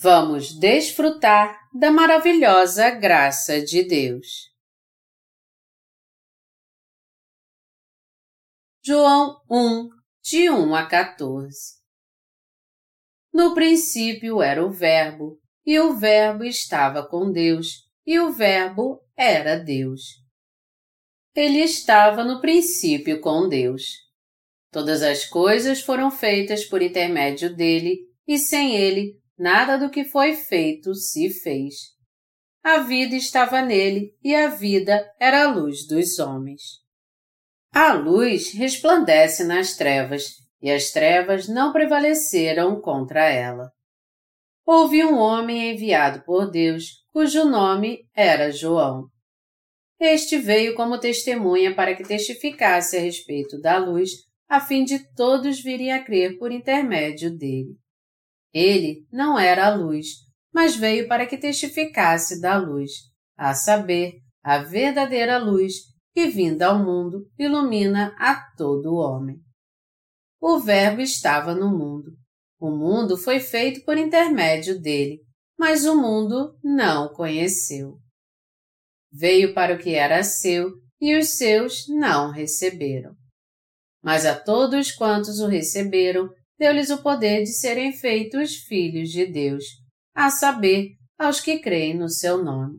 Vamos desfrutar da maravilhosa graça de Deus. João 1, de 1 a 14 No princípio era o Verbo, e o Verbo estava com Deus, e o Verbo era Deus. Ele estava no princípio com Deus. Todas as coisas foram feitas por intermédio dele, e sem ele nada do que foi feito se fez. A vida estava nele e a vida era a luz dos homens. A luz resplandece nas trevas e as trevas não prevaleceram contra ela. Houve um homem enviado por Deus, cujo nome era João. Este veio como testemunha para que testificasse a respeito da luz, a fim de todos virem a crer por intermédio dele. Ele não era a luz, mas veio para que testificasse da luz, a saber, a verdadeira luz que, vinda ao mundo, ilumina a todo homem. O Verbo estava no mundo. O mundo foi feito por intermédio dele, mas o mundo não o conheceu. Veio para o que era seu e os seus não receberam. Mas a todos quantos o receberam, deu-lhes o poder de serem feitos filhos de Deus, a saber, aos que creem no seu nome,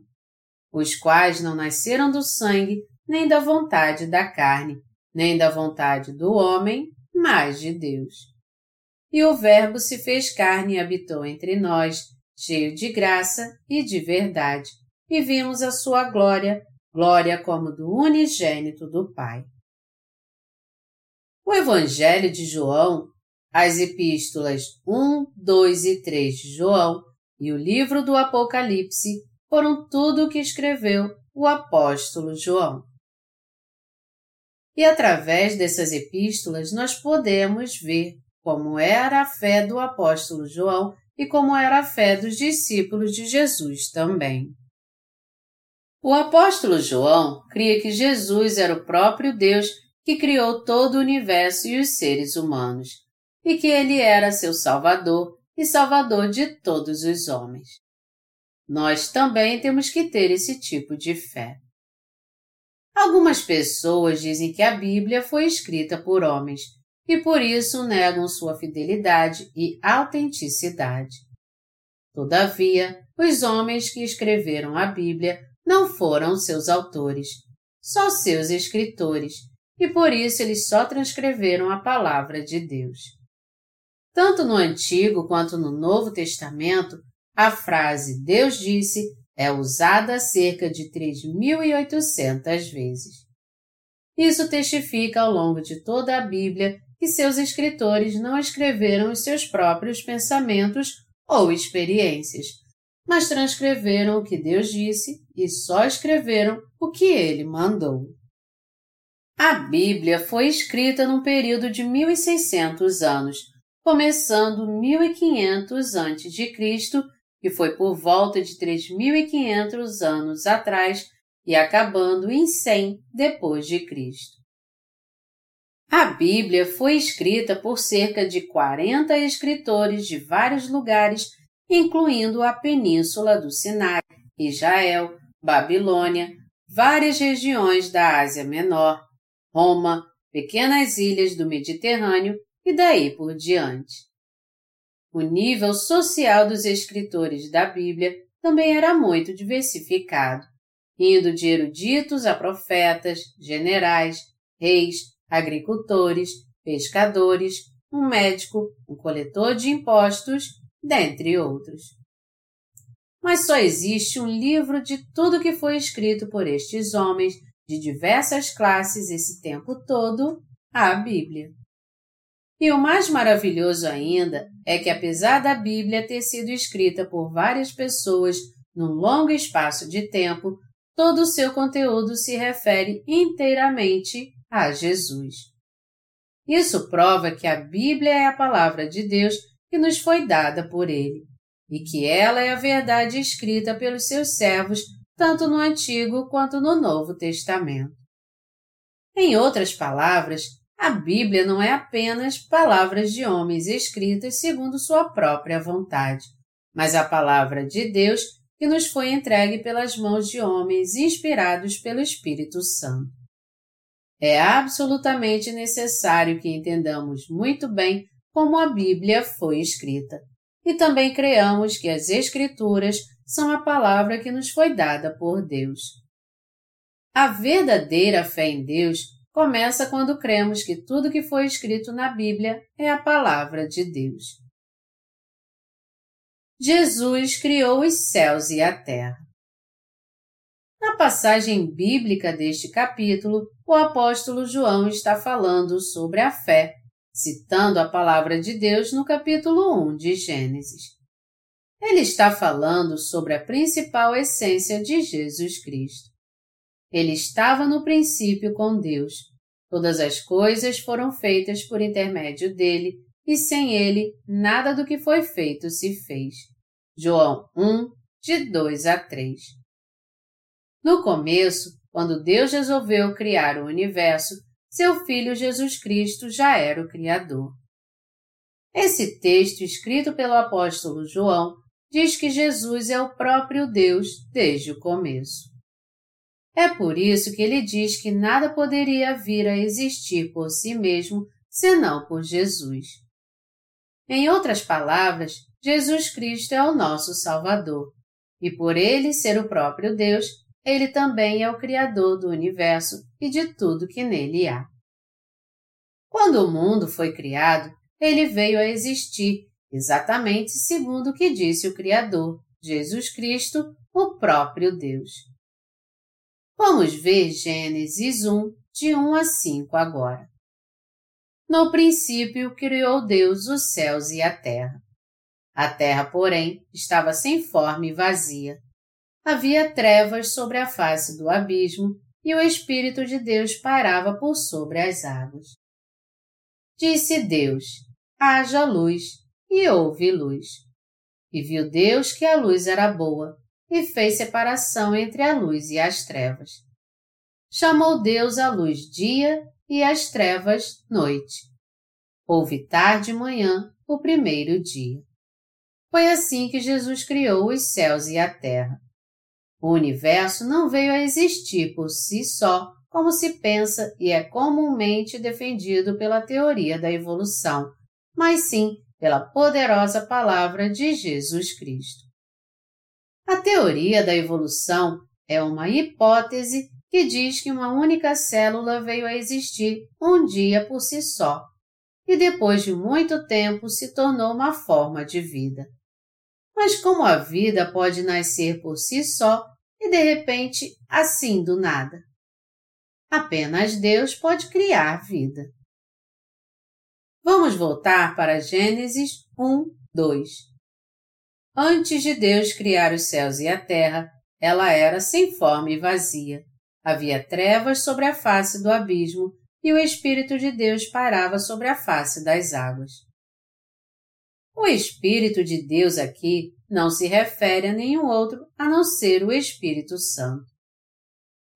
os quais não nasceram do sangue, nem da vontade da carne, nem da vontade do homem, mas de Deus. E o Verbo se fez carne e habitou entre nós, cheio de graça e de verdade, e vimos a sua glória, glória como do unigênito do Pai. O Evangelho de João as epístolas 1, 2 e 3 de João e o livro do Apocalipse foram tudo o que escreveu o apóstolo João. E através dessas epístolas nós podemos ver como era a fé do apóstolo João e como era a fé dos discípulos de Jesus também. O apóstolo João cria que Jesus era o próprio Deus que criou todo o universo e os seres humanos e que ele era seu Salvador e Salvador de todos os homens. Nós também temos que ter esse tipo de fé. Algumas pessoas dizem que a Bíblia foi escrita por homens e por isso negam sua fidelidade e autenticidade. Todavia, os homens que escreveram a Bíblia não foram seus autores, só seus escritores, e por isso eles só transcreveram a palavra de Deus. Tanto no Antigo quanto no Novo Testamento, a frase Deus disse é usada cerca de 3.800 vezes. Isso testifica ao longo de toda a Bíblia que seus escritores não escreveram os seus próprios pensamentos ou experiências, mas transcreveram o que Deus disse e só escreveram o que ele mandou. A Bíblia foi escrita num período de 1600 anos, começando 1500 a.C., que foi por volta de 3500 anos atrás, e acabando em 100 depois de Cristo. A Bíblia foi escrita por cerca de 40 escritores de vários lugares, incluindo a Península do Sinai, Israel, Babilônia, várias regiões da Ásia Menor, Roma, pequenas ilhas do Mediterrâneo e daí por diante. O nível social dos escritores da Bíblia também era muito diversificado, indo de eruditos a profetas, generais, reis, agricultores, pescadores, um médico, um coletor de impostos, dentre outros. Mas só existe um livro de tudo que foi escrito por estes homens de diversas classes esse tempo todo, a Bíblia. E o mais maravilhoso ainda é que, apesar da Bíblia ter sido escrita por várias pessoas num longo espaço de tempo, todo o seu conteúdo se refere inteiramente a Jesus. Isso prova que a Bíblia é a palavra de Deus que nos foi dada por Ele, e que ela é a verdade escrita pelos seus servos, tanto no Antigo quanto no Novo Testamento. Em outras palavras, a Bíblia não é apenas palavras de homens escritas segundo sua própria vontade, mas a palavra de Deus que nos foi entregue pelas mãos de homens inspirados pelo Espírito Santo. É absolutamente necessário que entendamos muito bem como a Bíblia foi escrita e também creamos que as Escrituras são a palavra que nos foi dada por Deus. A verdadeira fé em Deus começa quando cremos que tudo que foi escrito na Bíblia é a palavra de Deus. Jesus criou os céus e a terra. Na passagem bíblica deste capítulo, o apóstolo João está falando sobre a fé, citando a palavra de Deus no capítulo 1 de Gênesis. Ele está falando sobre a principal essência de Jesus Cristo. Ele estava no princípio com Deus. Todas as coisas foram feitas por intermédio dele, e sem ele, nada do que foi feito se fez. João 1, de 2 a 3. No começo, quando Deus resolveu criar o universo, seu Filho Jesus Cristo já era o Criador. Esse texto, escrito pelo apóstolo João, diz que Jesus é o próprio Deus desde o começo. É por isso que ele diz que nada poderia vir a existir por si mesmo senão por Jesus. Em outras palavras, Jesus Cristo é o nosso Salvador, e por ele ser o próprio Deus, ele também é o Criador do universo e de tudo que nele há. Quando o mundo foi criado, ele veio a existir exatamente segundo o que disse o Criador, Jesus Cristo, o próprio Deus. Vamos ver Gênesis 1, de 1 a 5 agora. No princípio criou Deus os céus e a terra. A terra, porém, estava sem forma e vazia. Havia trevas sobre a face do abismo e o Espírito de Deus pairava por sobre as águas. Disse Deus: haja luz, e houve luz. E viu Deus que a luz era boa, e fez separação entre a luz e as trevas. Chamou Deus a luz dia e as trevas noite. Houve tarde e manhã o primeiro dia. Foi assim que Jesus criou os céus e a terra. O universo não veio a existir por si só, como se pensa e é comumente defendido pela teoria da evolução, mas sim pela poderosa palavra de Jesus Cristo. A teoria da evolução é uma hipótese que diz que uma única célula veio a existir um dia por si só e depois de muito tempo se tornou uma forma de vida. Mas como a vida pode nascer por si só e de repente assim do nada? Apenas Deus pode criar vida. Vamos voltar para Gênesis 1, 2. Antes de Deus criar os céus e a terra, ela era sem forma e vazia. Havia trevas sobre a face do abismo e o Espírito de Deus pairava sobre a face das águas. O Espírito de Deus aqui não se refere a nenhum outro a não ser o Espírito Santo.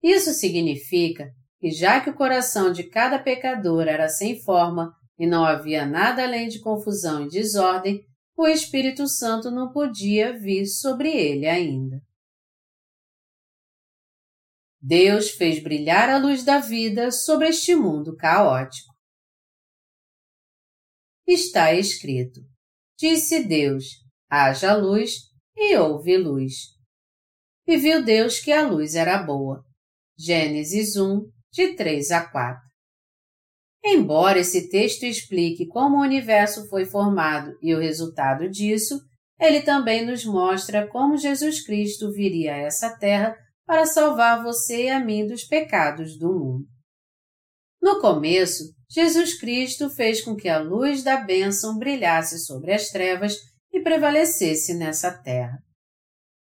Isso significa que, já que o coração de cada pecador era sem forma e não havia nada além de confusão e desordem, o Espírito Santo não podia vir sobre ele ainda. Deus fez brilhar a luz da vida sobre este mundo caótico. Está escrito: Disse Deus: haja luz, e houve luz. E viu Deus que a luz era boa. Gênesis 1, de 3 a 4. Embora esse texto explique como o universo foi formado e o resultado disso, ele também nos mostra como Jesus Cristo viria a essa terra para salvar você e a mim dos pecados do mundo. No começo, Jesus Cristo fez com que a luz da bênção brilhasse sobre as trevas e prevalecesse nessa terra.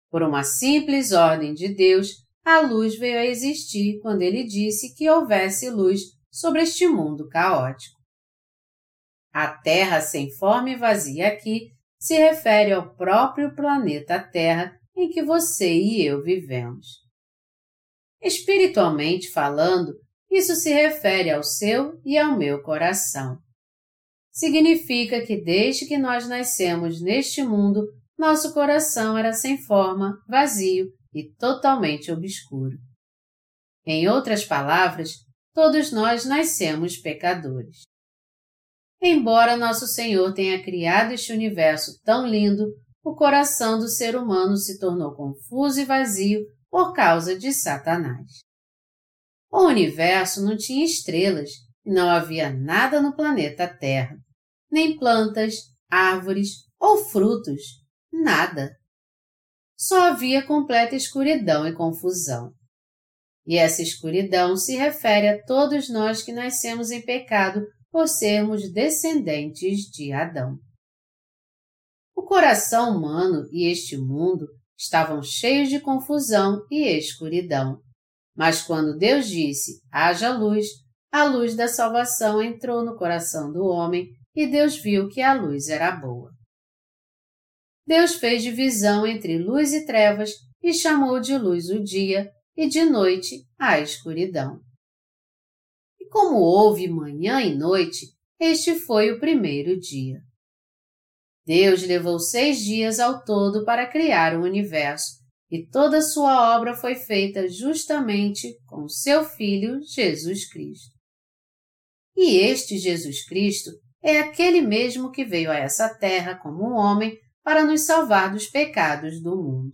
Por uma simples ordem de Deus, a luz veio a existir quando ele disse que houvesse luz sobre este mundo caótico. A Terra sem forma e vazia aqui se refere ao próprio planeta Terra em que você e eu vivemos. Espiritualmente falando, isso se refere ao seu e ao meu coração. Significa que desde que nós nascemos neste mundo, nosso coração era sem forma, vazio e totalmente obscuro. Em outras palavras, todos nós nascemos pecadores. Embora nosso Senhor tenha criado este universo tão lindo, o coração do ser humano se tornou confuso e vazio por causa de Satanás. O universo não tinha estrelas e não havia nada no planeta Terra, nem plantas, árvores ou frutos, nada. Só havia completa escuridão e confusão. E essa escuridão se refere a todos nós que nascemos em pecado por sermos descendentes de Adão. O coração humano e este mundo estavam cheios de confusão e escuridão. Mas quando Deus disse: haja luz, a luz da salvação entrou no coração do homem e Deus viu que a luz era boa. Deus fez divisão entre luz e trevas e chamou de luz o dia e de noite a escuridão. E como houve manhã e noite, este foi o primeiro dia. Deus levou seis dias ao todo para criar o universo, e toda sua obra foi feita justamente com seu Filho Jesus Cristo. E este Jesus Cristo é aquele mesmo que veio a essa terra como um homem para nos salvar dos pecados do mundo.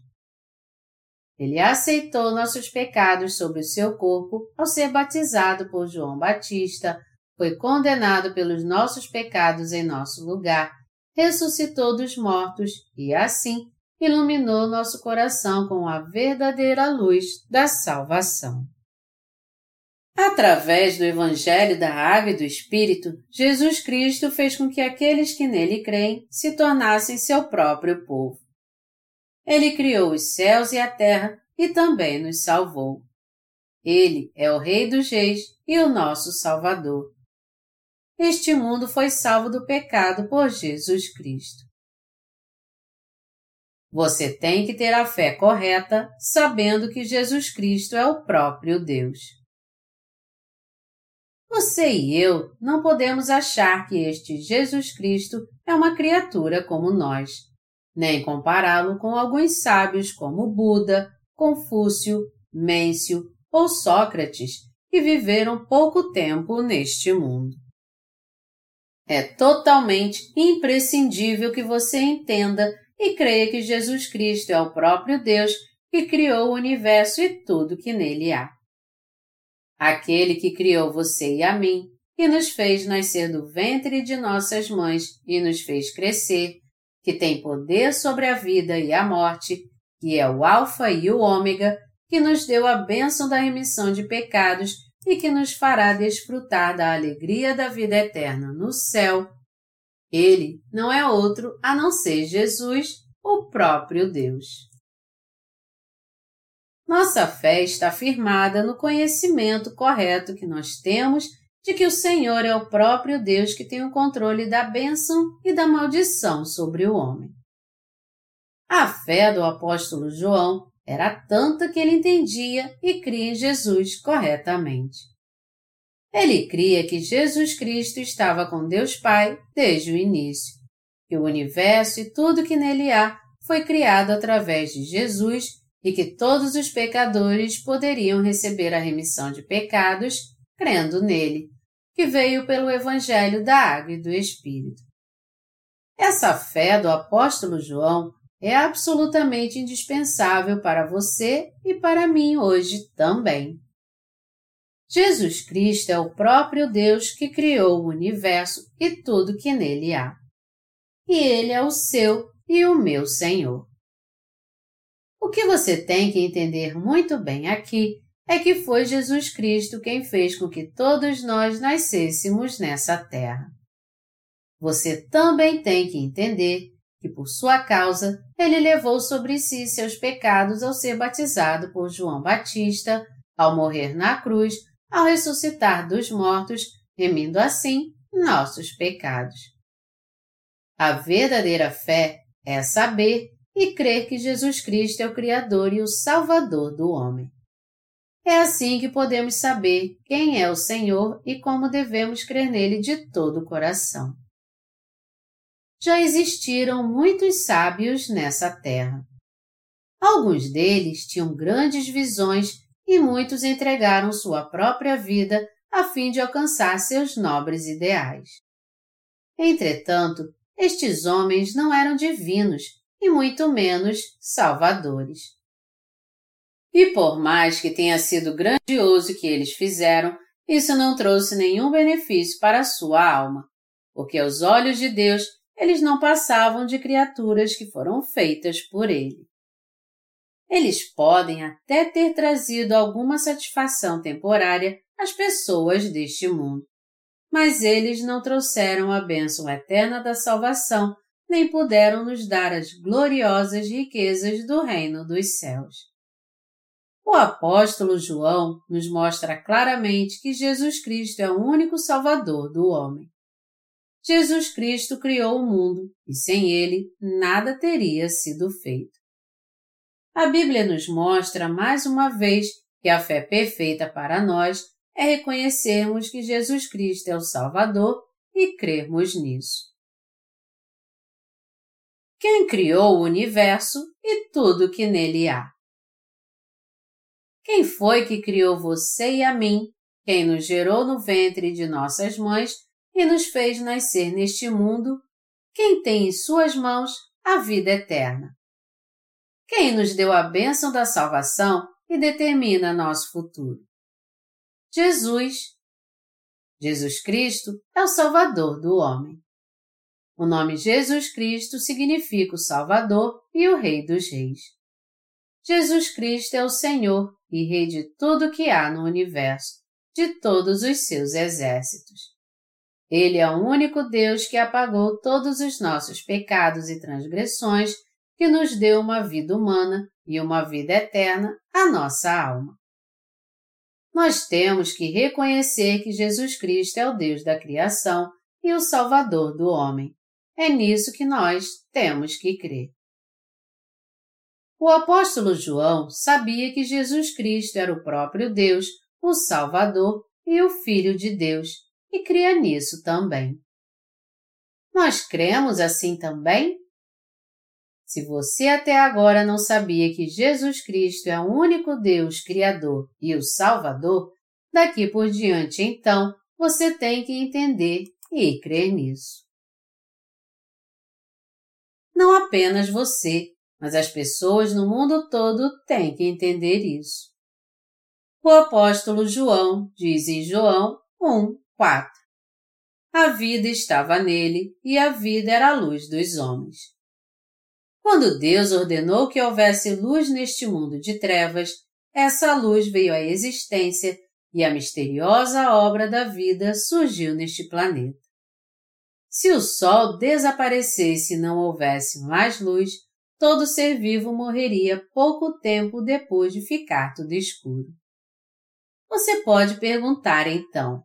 Ele aceitou nossos pecados sobre o seu corpo ao ser batizado por João Batista, foi condenado pelos nossos pecados em nosso lugar, ressuscitou dos mortos e, assim, iluminou nosso coração com a verdadeira luz da salvação. Através do Evangelho da Água e do Espírito, Jesus Cristo fez com que aqueles que nele creem se tornassem seu próprio povo. Ele criou os céus e a terra e também nos salvou. Ele é o Rei dos Reis e o nosso Salvador. Este mundo foi salvo do pecado por Jesus Cristo. Você tem que ter a fé correta, sabendo que Jesus Cristo é o próprio Deus. Você e eu não podemos achar que este Jesus Cristo é uma criatura como nós, nem compará-lo com alguns sábios como Buda, Confúcio, Mêncio ou Sócrates, que viveram pouco tempo neste mundo. É totalmente imprescindível que você entenda e creia que Jesus Cristo é o próprio Deus que criou o universo e tudo que nele há aquele que criou você e a mim, que nos fez nascer do ventre de nossas mães e nos fez crescer, que tem poder sobre a vida e a morte, que é o Alfa e o Ômega, que nos deu a bênção da remissão de pecados e que nos fará desfrutar da alegria da vida eterna no céu. Ele não é outro a não ser Jesus, o próprio Deus. Nossa fé está firmada no conhecimento correto que nós temos de que o Senhor é o próprio Deus que tem o controle da bênção e da maldição sobre o homem. A fé do apóstolo João era tanta que ele entendia e cria em Jesus corretamente. Ele cria que Jesus Cristo estava com Deus Pai desde o início, que o universo e tudo que nele há foi criado através de Jesus e que todos os pecadores poderiam receber a remissão de pecados crendo nele, que veio pelo Evangelho da Água e do Espírito. Essa fé do apóstolo João é absolutamente indispensável para você e para mim hoje também. Jesus Cristo é o próprio Deus que criou o universo e tudo que nele há. E Ele é o seu e o meu Senhor. O que você tem que entender muito bem aqui é que foi Jesus Cristo quem fez com que todos nós nascêssemos nessa terra. Você também tem que entender que, por sua causa, ele levou sobre si seus pecados ao ser batizado por João Batista, ao morrer na cruz, ao ressuscitar dos mortos, remindo assim nossos pecados. A verdadeira fé é saber e crer que Jesus Cristo é o Criador e o Salvador do homem. É assim que podemos saber quem é o Senhor e como devemos crer nele de todo o coração. já existiram muitos sábios nessa terra. Alguns deles tinham grandes visões e muitos entregaram sua própria vida a fim de alcançar seus nobres ideais. Entretanto, estes homens não eram divinos e muito menos salvadores. E por mais que tenha sido grandioso o que eles fizeram, isso não trouxe nenhum benefício para a sua alma, porque aos olhos de Deus eles não passavam de criaturas que foram feitas por Ele. Eles podem até ter trazido alguma satisfação temporária às pessoas deste mundo, mas eles não trouxeram a bênção eterna da salvação, nem puderam nos dar as gloriosas riquezas do reino dos céus. O apóstolo João nos mostra claramente que Jesus Cristo é o único Salvador do homem. Jesus Cristo criou o mundo e sem ele nada teria sido feito. A Bíblia nos mostra mais uma vez que a fé perfeita para nós é reconhecermos que Jesus Cristo é o Salvador e crermos nisso. Quem criou o universo e tudo que nele há? Quem foi que criou você e a mim, quem nos gerou no ventre de nossas mães e nos fez nascer neste mundo, quem tem em suas mãos a vida eterna? Quem nos deu a bênção da salvação e determina nosso futuro? Jesus. Jesus Cristo é o Salvador do homem. O nome Jesus Cristo significa o Salvador e o Rei dos Reis. Jesus Cristo é o Senhor e Rei de tudo que há no universo, de todos os seus exércitos. Ele é o único Deus que apagou todos os nossos pecados e transgressões, que nos deu uma vida humana e uma vida eterna à nossa alma nós temos que reconhecer que Jesus Cristo é o Deus da criação e o Salvador do homem. É nisso que nós temos que crer. O apóstolo João sabia que Jesus Cristo era o próprio Deus, o Salvador e o Filho de Deus, e cria nisso também. Nós cremos assim também? Se você até agora não sabia que Jesus Cristo é o único Deus Criador e o Salvador, daqui por diante então você tem que entender e crer nisso. Não apenas você, mas as pessoas no mundo todo têm que entender isso. O apóstolo João diz em João 1, 4: A vida estava nele e a vida era a luz dos homens. Quando Deus ordenou que houvesse luz neste mundo de trevas, essa luz veio à existência e a misteriosa obra da vida surgiu neste planeta. Se o Sol desaparecesse e não houvesse mais luz, todo ser vivo morreria pouco tempo depois de ficar tudo escuro. Você pode perguntar então: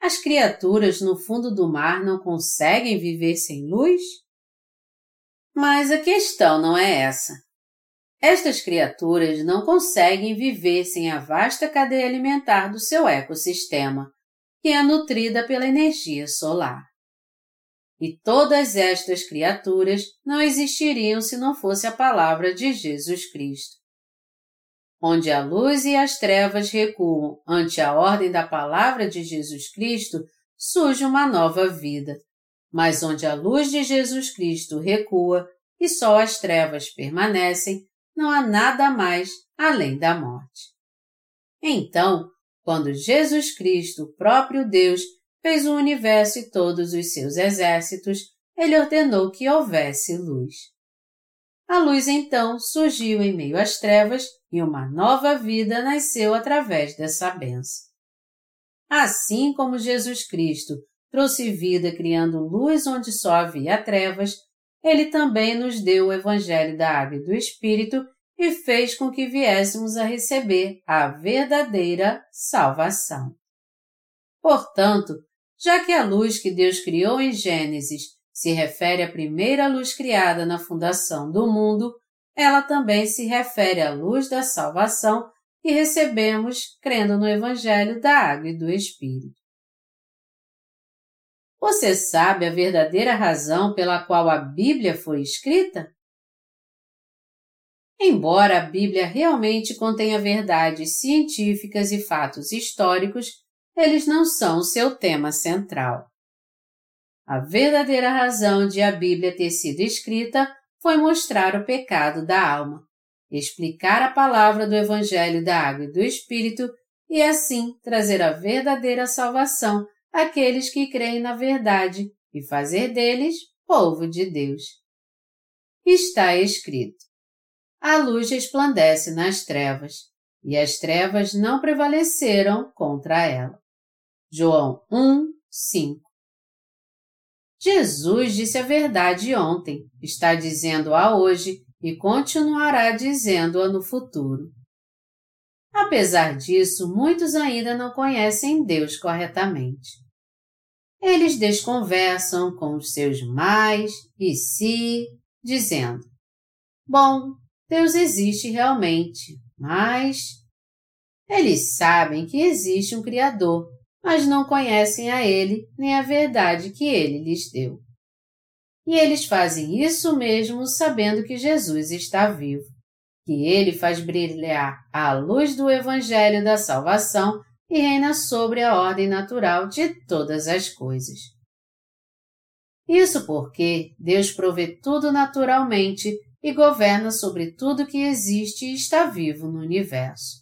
as criaturas no fundo do mar não conseguem viver sem luz? Mas a questão não é essa. Estas criaturas não conseguem viver sem a vasta cadeia alimentar do seu ecossistema, que é nutrida pela energia solar. E todas estas criaturas não existiriam se não fosse a palavra de Jesus Cristo. Onde a luz e as trevas recuam ante a ordem da palavra de Jesus Cristo, surge uma nova vida, mas onde a luz de Jesus Cristo recua e só as trevas permanecem, não há nada mais além da morte. Então, quando Jesus Cristo, próprio Deus, fez o universo e todos os seus exércitos, ele ordenou que houvesse luz. A luz então surgiu em meio às trevas e uma nova vida nasceu através dessa benção. Assim como Jesus Cristo trouxe vida criando luz onde só havia trevas, ele também nos deu o Evangelho da Água e do Espírito e fez com que viéssemos a receber a verdadeira salvação. Portanto, já que a luz que Deus criou em Gênesis se refere à primeira luz criada na fundação do mundo, ela também se refere à luz da salvação que recebemos crendo no Evangelho da Água e do Espírito. Você sabe a verdadeira razão pela qual a Bíblia foi escrita? Embora a Bíblia realmente contenha verdades científicas e fatos históricos, eles não são o seu tema central. A verdadeira razão de a Bíblia ter sido escrita foi mostrar o pecado da alma, explicar a palavra do Evangelho da Água e do Espírito e assim trazer a verdadeira salvação àqueles que creem na verdade e fazer deles povo de Deus. Está escrito: A luz resplandece nas trevas, e as trevas não prevaleceram contra ela. João 1, 5 Jesus disse a verdade ontem, está dizendo-a hoje e continuará dizendo-a no futuro. Apesar disso, muitos ainda não conhecem Deus corretamente. Eles desconversam com os seus mais e se, dizendo: Bom, Deus existe realmente, mas. Eles sabem que existe um Criador mas não conhecem a Ele nem a verdade que Ele lhes deu. E eles fazem isso mesmo sabendo que Jesus está vivo, que Ele faz brilhar a luz do Evangelho da salvação e reina sobre a ordem natural de todas as coisas. Isso porque Deus provê tudo naturalmente e governa sobre tudo que existe e está vivo no universo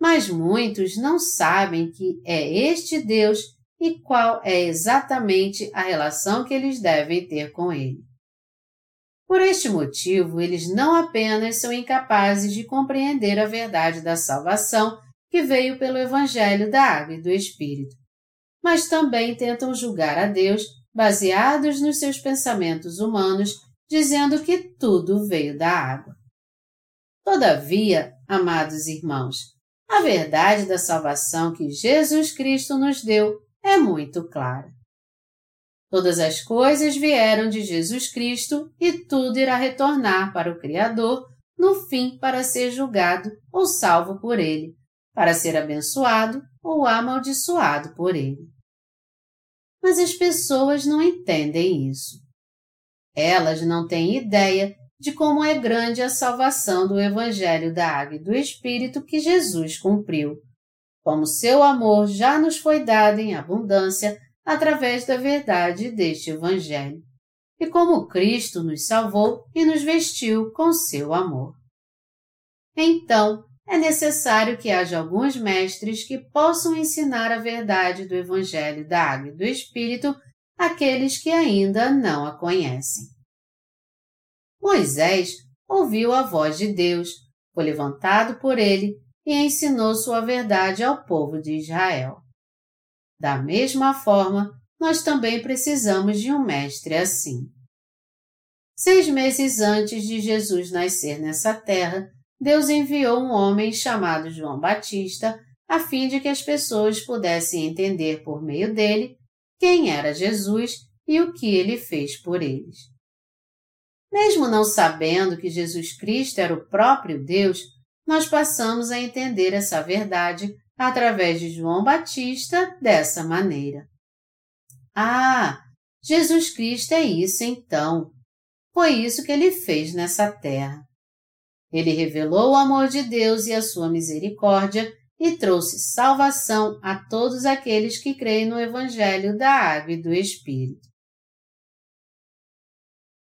mas muitos não sabem que é este Deus e qual é exatamente a relação que eles devem ter com Ele. Por este motivo, eles não apenas são incapazes de compreender a verdade da salvação que veio pelo Evangelho da Água e do Espírito, mas também tentam julgar a Deus baseados nos seus pensamentos humanos, dizendo que tudo veio da água. Todavia, amados irmãos, a verdade da salvação que Jesus Cristo nos deu é muito clara. Todas as coisas vieram de Jesus Cristo e tudo irá retornar para o Criador no fim para ser julgado ou salvo por Ele, para ser abençoado ou amaldiçoado por Ele. Mas as pessoas não entendem isso. Elas não têm ideia de como é grande a salvação do Evangelho da Água e do Espírito que Jesus cumpriu, como seu amor já nos foi dado em abundância através da verdade deste Evangelho, e como Cristo nos salvou e nos vestiu com seu amor. Então, é necessário que haja alguns mestres que possam ensinar a verdade do Evangelho da Água e do Espírito àqueles que ainda não a conhecem. Moisés ouviu a voz de Deus, foi levantado por ele e ensinou sua verdade ao povo de Israel. Da mesma forma, nós também precisamos de um mestre assim. Seis meses antes de Jesus nascer nessa terra, Deus enviou um homem chamado João Batista a fim de que as pessoas pudessem entender por meio dele quem era Jesus e o que ele fez por eles. Mesmo não sabendo que Jesus Cristo era o próprio Deus, nós passamos a entender essa verdade através de João Batista dessa maneira. Ah, Jesus Cristo é isso então. Foi isso que ele fez nessa terra. Ele revelou o amor de Deus e a sua misericórdia e trouxe salvação a todos aqueles que creem no Evangelho da Água e do Espírito.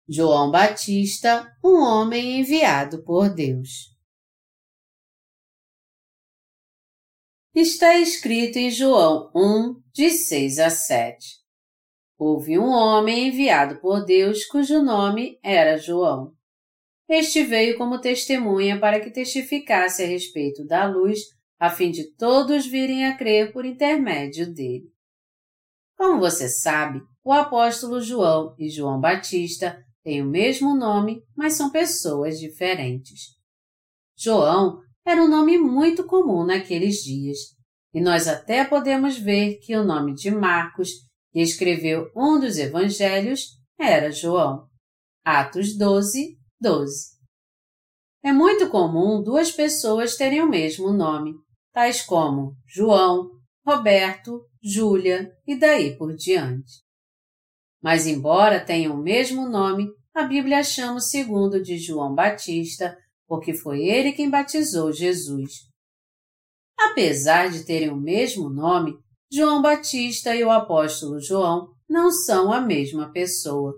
João Batista, um homem enviado por Deus. Está escrito em João 1, de 6 a 7. Houve um homem enviado por Deus cujo nome era João. Este veio como testemunha para que testificasse a respeito da luz, a fim de todos virem a crer por intermédio dele. Como você sabe, o apóstolo João e João Batista têm o mesmo nome, mas são pessoas diferentes. João era um nome muito comum naqueles dias, e nós até podemos ver que o nome de Marcos, que escreveu um dos evangelhos, era João. Atos 12, 12. É muito comum duas pessoas terem o mesmo nome, tais como João Roberto, Júlia e daí por diante. Mas, embora tenham o mesmo nome, a Bíblia chama o segundo de João Batista, porque foi ele quem batizou Jesus. Apesar de terem o mesmo nome, João Batista e o apóstolo João não são a mesma pessoa,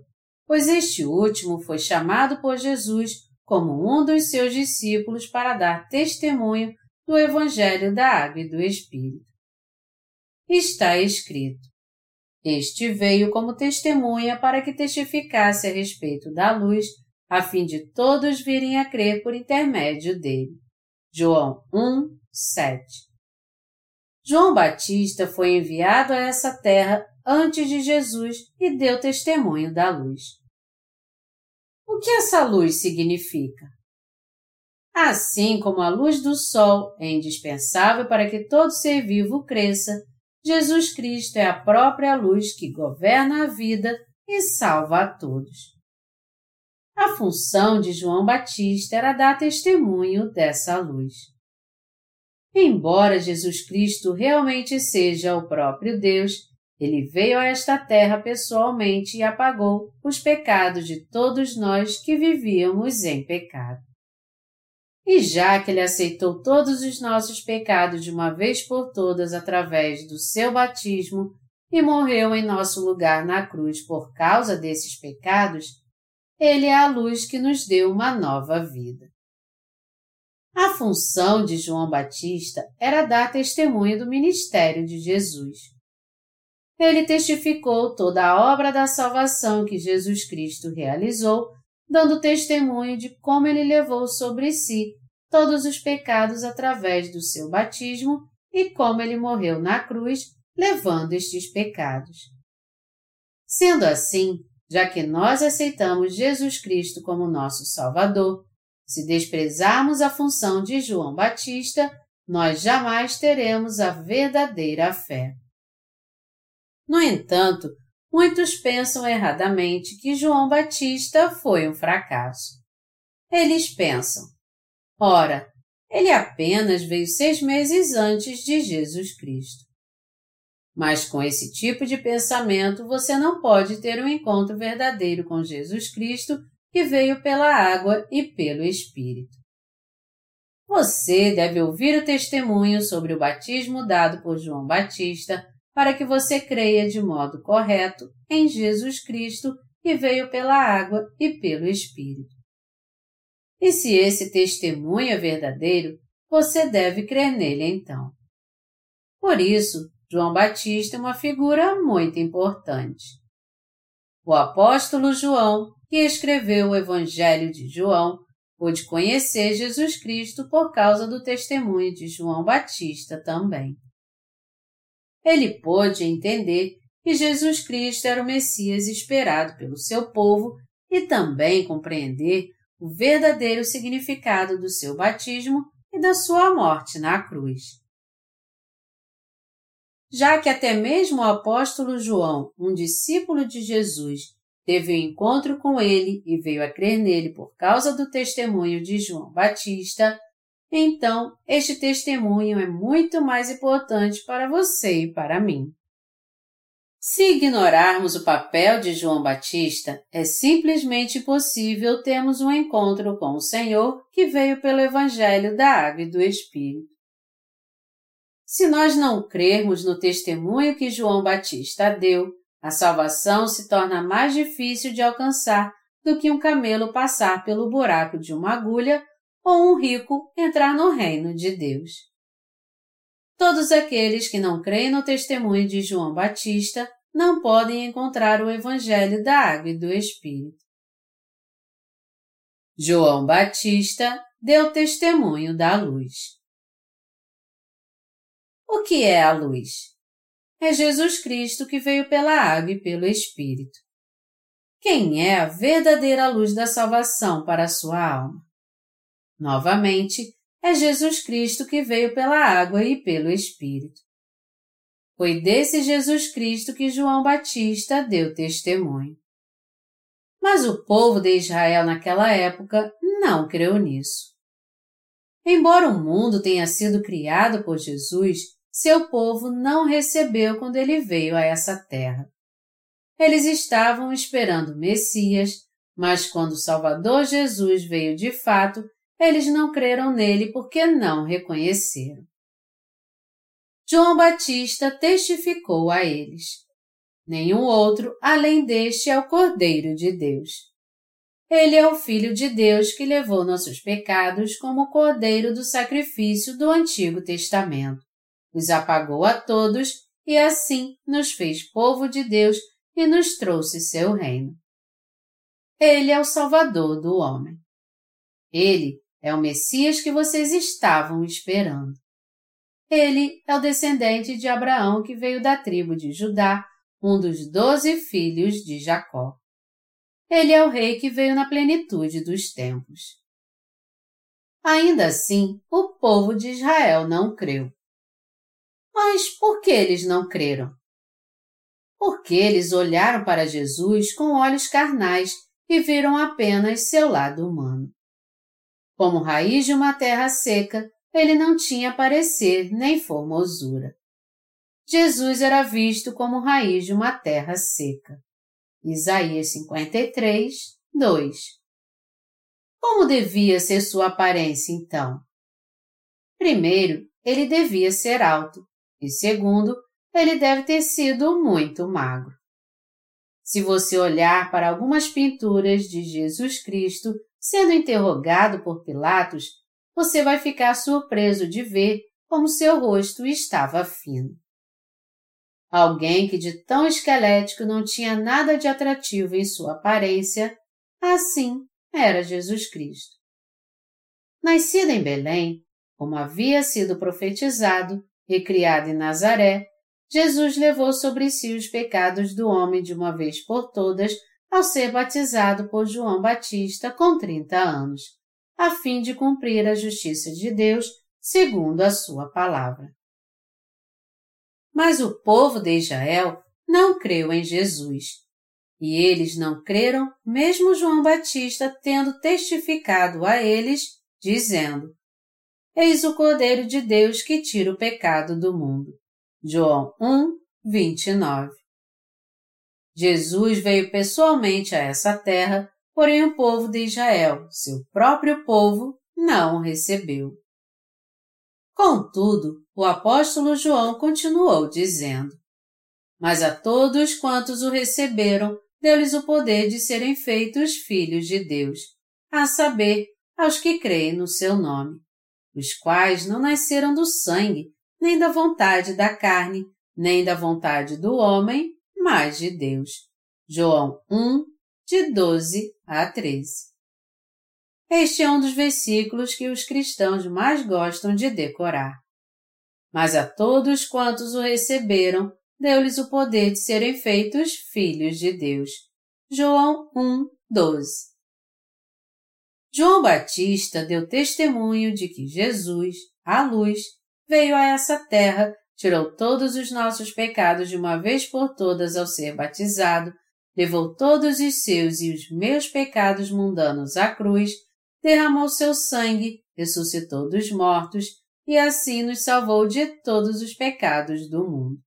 pois este último foi chamado por Jesus como um dos seus discípulos para dar testemunho do Evangelho da Água e do Espírito. Está escrito: Este veio como testemunha para que testificasse a respeito da luz, a fim de todos virem a crer por intermédio dele. João 1, 7 João Batista foi enviado a essa terra antes de Jesus e deu testemunho da luz. O que essa luz significa? Assim como a luz do sol é indispensável para que todo ser vivo cresça, Jesus Cristo é a própria luz que governa a vida e salva a todos. A função de João Batista era dar testemunho dessa luz. Embora Jesus Cristo realmente seja o próprio Deus, ele veio a esta terra pessoalmente e apagou os pecados de todos nós que vivíamos em pecado. E já que ele aceitou todos os nossos pecados de uma vez por todas através do seu batismo e morreu em nosso lugar na cruz por causa desses pecados, ele é a luz que nos deu uma nova vida. A função de João Batista era dar testemunho do ministério de Jesus ele testificou toda a obra da salvação que Jesus Cristo realizou, dando testemunho de como ele levou sobre si todos os pecados através do seu batismo e como ele morreu na cruz, levando estes pecados. Sendo assim, já que nós aceitamos Jesus Cristo como nosso Salvador, se desprezarmos a função de João Batista, nós jamais teremos a verdadeira fé. No entanto, muitos pensam erradamente que João Batista foi um fracasso. Eles pensam: ora, ele apenas veio seis meses antes de Jesus Cristo. Mas com esse tipo de pensamento você não pode ter um encontro verdadeiro com Jesus Cristo que veio pela água e pelo Espírito. Você deve ouvir o testemunho sobre o batismo dado por João Batista para que você creia de modo correto em Jesus Cristo que veio pela água e pelo Espírito. E se esse testemunho é verdadeiro, você deve crer nele então. Por isso, João Batista é uma figura muito importante. O apóstolo João, que escreveu o Evangelho de João, pôde conhecer Jesus Cristo por causa do testemunho de João Batista também ele pôde entender que Jesus Cristo era o Messias esperado pelo seu povo e também compreender o verdadeiro significado do seu batismo e da sua morte na cruz. Já que até mesmo o apóstolo João, um discípulo de Jesus, teve um encontro com ele e veio a crer nele por causa do testemunho de João Batista, então este testemunho é muito mais importante para você e para mim. Se ignorarmos o papel de João Batista, é simplesmente impossível termos um encontro com o Senhor que veio pelo Evangelho da Água e do Espírito. Se nós não crermos no testemunho que João Batista deu, a salvação se torna mais difícil de alcançar do que um camelo passar pelo buraco de uma agulha ou um rico entrar no reino de Deus. Todos aqueles que não creem no testemunho de João Batista não podem encontrar o Evangelho da Água e do Espírito. João Batista deu testemunho da luz. O que é a luz? É Jesus Cristo que veio pela água e pelo Espírito. Quem é a verdadeira luz da salvação para a sua alma? Novamente, é Jesus Cristo que veio pela água e pelo Espírito. Foi desse Jesus Cristo que João Batista deu testemunho. Mas o povo de Israel naquela época não creu nisso. Embora o mundo tenha sido criado por Jesus, seu povo não recebeu quando ele veio a essa terra. Eles estavam esperando o Messias, mas quando o Salvador Jesus veio de fato, eles não creram nele porque não reconheceram. João Batista testificou a eles. Nenhum outro além deste é o Cordeiro de Deus. Ele é o Filho de Deus que levou nossos pecados como Cordeiro do sacrifício do Antigo Testamento os apagou a todos e assim nos fez povo de Deus e nos trouxe seu reino. Ele é o Salvador do homem. Ele é o Messias que vocês estavam esperando. Ele é o descendente de Abraão que veio da tribo de Judá, um dos doze filhos de Jacó. Ele é o rei que veio na plenitude dos tempos. Ainda assim, o povo de Israel não creu. Mas por que eles não creram? Porque eles olharam para Jesus com olhos carnais e viram apenas seu lado humano. Como raiz de uma terra seca, ele não tinha parecer nem formosura. Jesus era visto como raiz de uma terra seca. Isaías 53, 2 Como devia ser sua aparência então? Primeiro, ele devia ser alto, e segundo, ele deve ter sido muito magro. Se você olhar para algumas pinturas de Jesus Cristo sendo interrogado por Pilatos, você vai ficar surpreso de ver como seu rosto estava fino. Alguém que de tão esquelético não tinha nada de atrativo em sua aparência, assim era Jesus Cristo. Nascido em Belém, como havia sido profetizado, e criado em Nazaré, Jesus levou sobre si os pecados do homem de uma vez por todas ao ser batizado por João Batista com 30 anos, a fim de cumprir a justiça de Deus segundo a sua palavra. Mas o povo de Israel não creu em Jesus. E eles não creram, mesmo João Batista tendo testificado a eles, dizendo: Eis o Cordeiro de Deus que tira o pecado do mundo. João 1, 29. Jesus veio pessoalmente a essa terra, porém o povo de Israel, seu próprio povo, não o recebeu. Contudo, o apóstolo João continuou dizendo: Mas a todos quantos o receberam, deu-lhes o poder de serem feitos filhos de Deus, a saber, aos que creem no seu nome os quais não nasceram do sangue, nem da vontade da carne, nem da vontade do homem, mas de Deus. João 1, de 12 a 13. Este é um dos versículos que os cristãos mais gostam de decorar. Mas a todos quantos o receberam, deu-lhes o poder de serem feitos filhos de Deus. João 1, 12. João Batista deu testemunho de que Jesus, a luz, veio a essa terra, tirou todos os nossos pecados de uma vez por todas ao ser batizado, levou todos os seus e os meus pecados mundanos à cruz, derramou seu sangue, ressuscitou dos mortos e assim nos salvou de todos os pecados do mundo.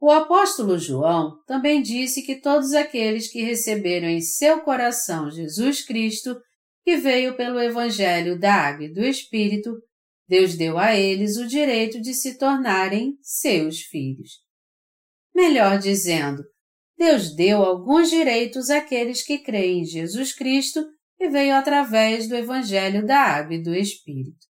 O apóstolo João também disse que todos aqueles que receberam em seu coração Jesus Cristo, que veio pelo Evangelho da Água e do Espírito, Deus deu a eles o direito de se tornarem seus filhos. Melhor dizendo, Deus deu alguns direitos àqueles que creem em Jesus Cristo e veio através do Evangelho da Água e do Espírito.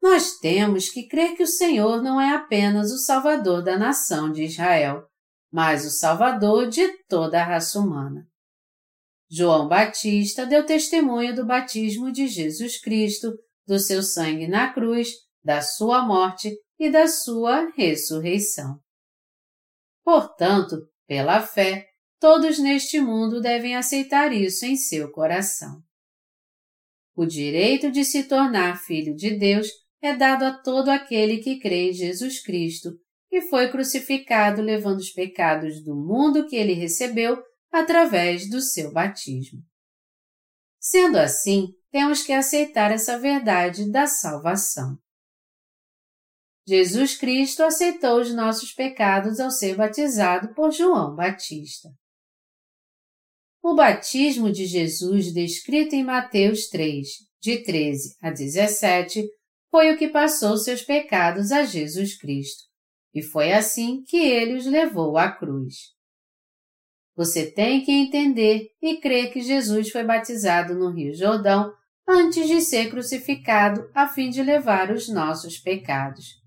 Nós temos que crer que o Senhor não é apenas o Salvador da nação de Israel, mas o Salvador de toda a raça humana. João Batista deu testemunho do batismo de Jesus Cristo, do seu sangue na cruz, da sua morte e da sua ressurreição. Portanto, pela fé, todos neste mundo devem aceitar isso em seu coração. O direito de se tornar filho de Deus é dado a todo aquele que crê em Jesus Cristo e foi crucificado levando os pecados do mundo que ele recebeu através do seu batismo. Sendo assim, temos que aceitar essa verdade da salvação. Jesus Cristo aceitou os nossos pecados ao ser batizado por João Batista. O batismo de Jesus, descrito em Mateus 3, de 13 a 17, foi o que passou seus pecados a Jesus Cristo, e foi assim que ele os levou à cruz. Você tem que entender e crer que Jesus foi batizado no Rio Jordão antes de ser crucificado a fim de levar os nossos pecados.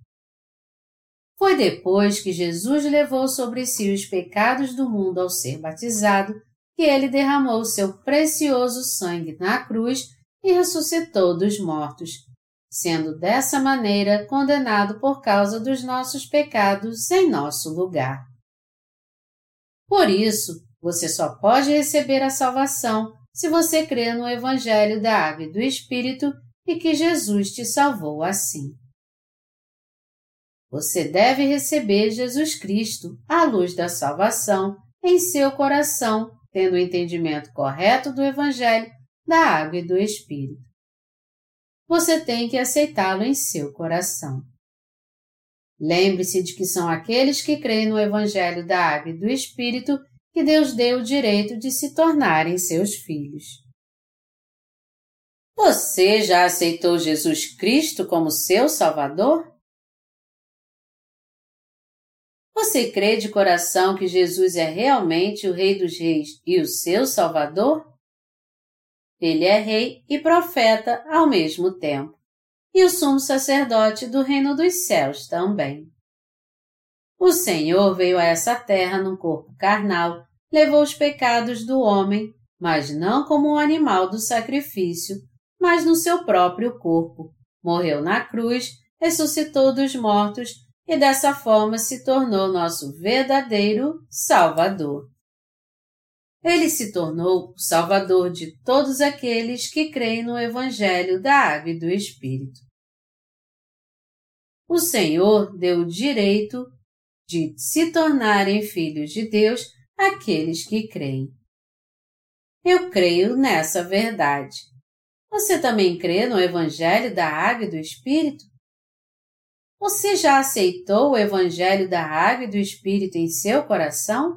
Foi depois que Jesus levou sobre si os pecados do mundo ao ser batizado que ele derramou seu precioso sangue na cruz e ressuscitou dos mortos, sendo dessa maneira condenado por causa dos nossos pecados em nosso lugar. Por isso, você só pode receber a salvação se você crê no Evangelho da Água e do Espírito e que Jesus te salvou assim. Você deve receber Jesus Cristo, a luz da salvação, em seu coração tendo o entendimento correto do Evangelho, da água e do Espírito. Você tem que aceitá-lo em seu coração. Lembre-se de que são aqueles que creem no Evangelho da água e do Espírito que Deus deu o direito de se tornarem seus filhos. Você já aceitou Jesus Cristo como seu Salvador? Você crê de coração que Jesus é realmente o Rei dos Reis e o seu Salvador? Ele é Rei e Profeta ao mesmo tempo, e o sumo sacerdote do Reino dos Céus também. O Senhor veio a essa terra num corpo carnal, levou os pecados do homem, mas não como um animal do sacrifício, mas no seu próprio corpo. Morreu na cruz, ressuscitou dos mortos e dessa forma se tornou nosso verdadeiro Salvador. Ele se tornou o Salvador de todos aqueles que creem no Evangelho da Água e do Espírito. O Senhor deu o direito de se tornarem filhos de Deus aqueles que creem. Eu creio nessa verdade. Você também crê no Evangelho da Água e do Espírito? Você já aceitou o Evangelho da Água e do Espírito em seu coração?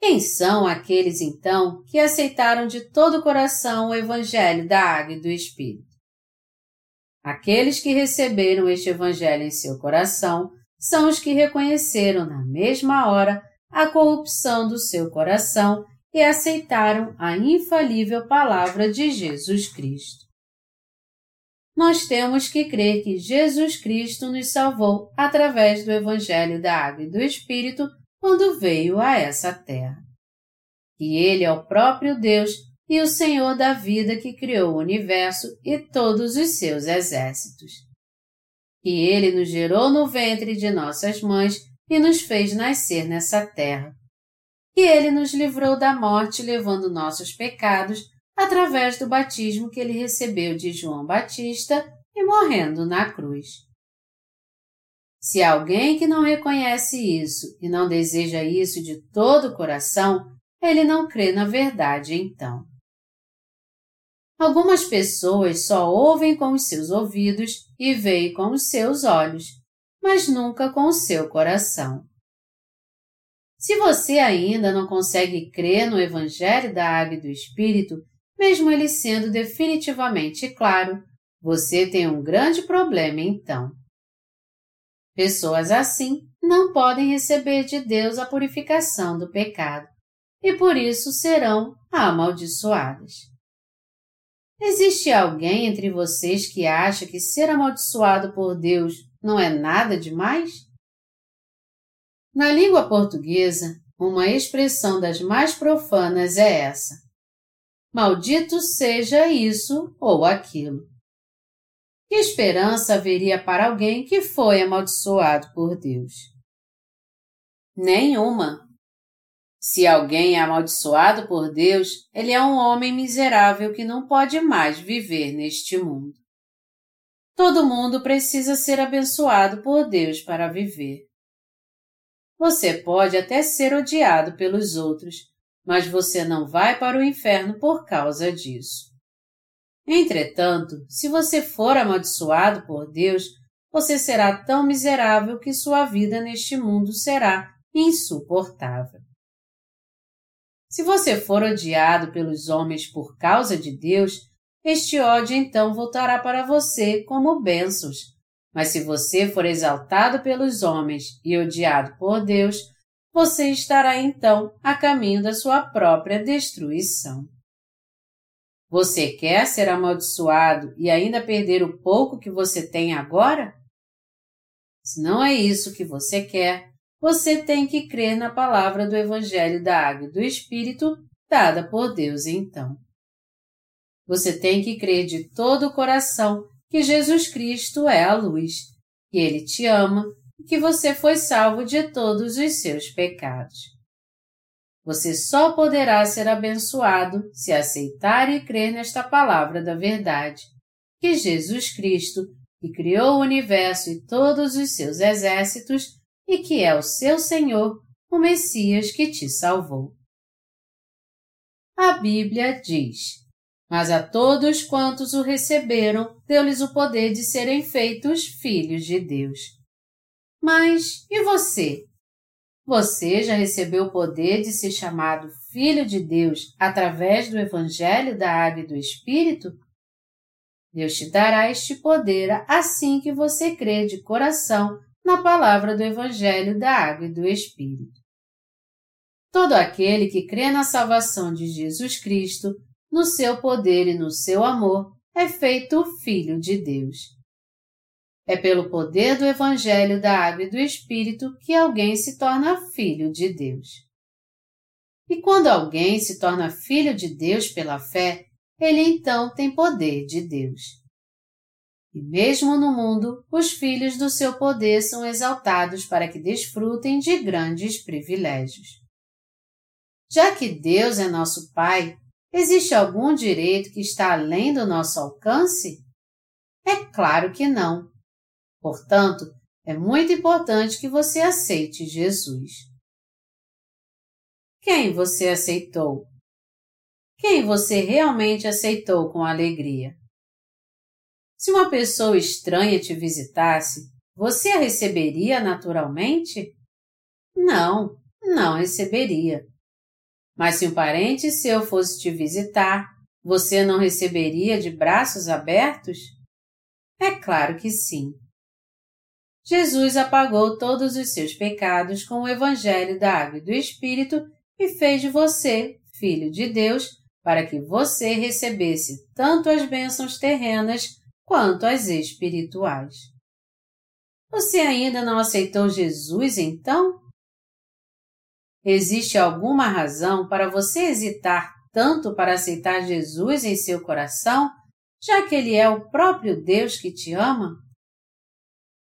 Quem são aqueles, então, que aceitaram de todo o coração o Evangelho da Água e do Espírito? Aqueles que receberam este Evangelho em seu coração são os que reconheceram na mesma hora a corrupção do seu coração e aceitaram a infalível palavra de Jesus Cristo nós temos que crer que Jesus Cristo nos salvou através do Evangelho da Água e do Espírito quando veio a essa terra. Que Ele é o próprio Deus e o Senhor da vida que criou o universo e todos os seus exércitos. Que Ele nos gerou no ventre de nossas mães e nos fez nascer nessa terra. Que Ele nos livrou da morte levando nossos pecados através do batismo que ele recebeu de João Batista e morrendo na cruz. Se alguém que não reconhece isso e não deseja isso de todo o coração, ele não crê na verdade então. Algumas pessoas só ouvem com os seus ouvidos e veem com os seus olhos, mas nunca com o seu coração. Se você ainda não consegue crer no Evangelho da Água e do Espírito, mesmo ele sendo definitivamente claro, você tem um grande problema então. Pessoas assim não podem receber de Deus a purificação do pecado e por isso serão amaldiçoadas. Existe alguém entre vocês que acha que ser amaldiçoado por Deus não é nada demais? Na língua portuguesa, uma expressão das mais profanas é essa: Maldito seja isso ou aquilo. Que esperança haveria para alguém que foi amaldiçoado por Deus? Nenhuma. Se alguém é amaldiçoado por Deus, ele é um homem miserável que não pode mais viver neste mundo. Todo mundo precisa ser abençoado por Deus para viver. Você pode até ser odiado pelos outros, mas você não vai para o inferno por causa disso. Entretanto, se você for amaldiçoado por Deus, você será tão miserável que sua vida neste mundo será insuportável. Se você for odiado pelos homens por causa de Deus, este ódio então voltará para você como bênçãos. Mas se você for exaltado pelos homens e odiado por Deus, você estará então a caminho da sua própria destruição. Você quer ser amaldiçoado e ainda perder o pouco que você tem agora? Se não é isso que você quer, você tem que crer na palavra do Evangelho da Água e do Espírito dada por Deus então. Você tem que crer de todo o coração que Jesus Cristo é a luz, que Ele te ama e que você foi salvo de todos os seus pecados. Você só poderá ser abençoado se aceitar e crer nesta palavra da verdade, que Jesus Cristo, que criou o universo e todos os seus exércitos, e que é o seu Senhor, o Messias que te salvou. A Bíblia diz: Mas a todos quantos o receberam, deu-lhes o poder de serem feitos filhos de Deus. Mas e você? Você já recebeu o poder de ser chamado Filho de Deus através do Evangelho da Água e do Espírito? Deus te dará este poder assim que você crer de coração na palavra do Evangelho da Água e do Espírito. Todo aquele que crê na salvação de Jesus Cristo, no seu poder e no seu amor, é feito filho de Deus. É pelo poder do Evangelho da Água e do Espírito que alguém se torna filho de Deus. E quando alguém se torna filho de Deus pela fé, ele então tem poder de Deus. E mesmo no mundo, os filhos do seu poder são exaltados para que desfrutem de grandes privilégios. Já que Deus é nosso Pai, existe algum direito que está além do nosso alcance? É claro que não. Portanto, é muito importante que você aceite Jesus. Quem você aceitou? Quem você realmente aceitou com alegria? Se uma pessoa estranha te visitasse, você a receberia naturalmente? Não, não receberia. Mas se um parente seu fosse te visitar, você não receberia de braços abertos? É claro que sim. Jesus apagou todos os seus pecados com o Evangelho da Água e do Espírito e fez de você filho de Deus para que você recebesse tanto as bênçãos terrenas quanto às espirituais. Você ainda não aceitou Jesus então? Existe alguma razão para você hesitar tanto para aceitar Jesus em seu coração, já que Ele é o próprio Deus que te ama?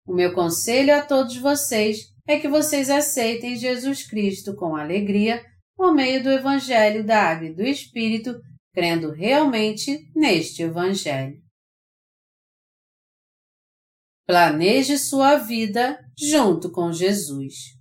O meu conselho a todos vocês é que vocês aceitem Jesus Cristo com alegria por meio do Evangelho da Água e do Espírito, crendo realmente neste Evangelho. Planeje sua vida junto com Jesus.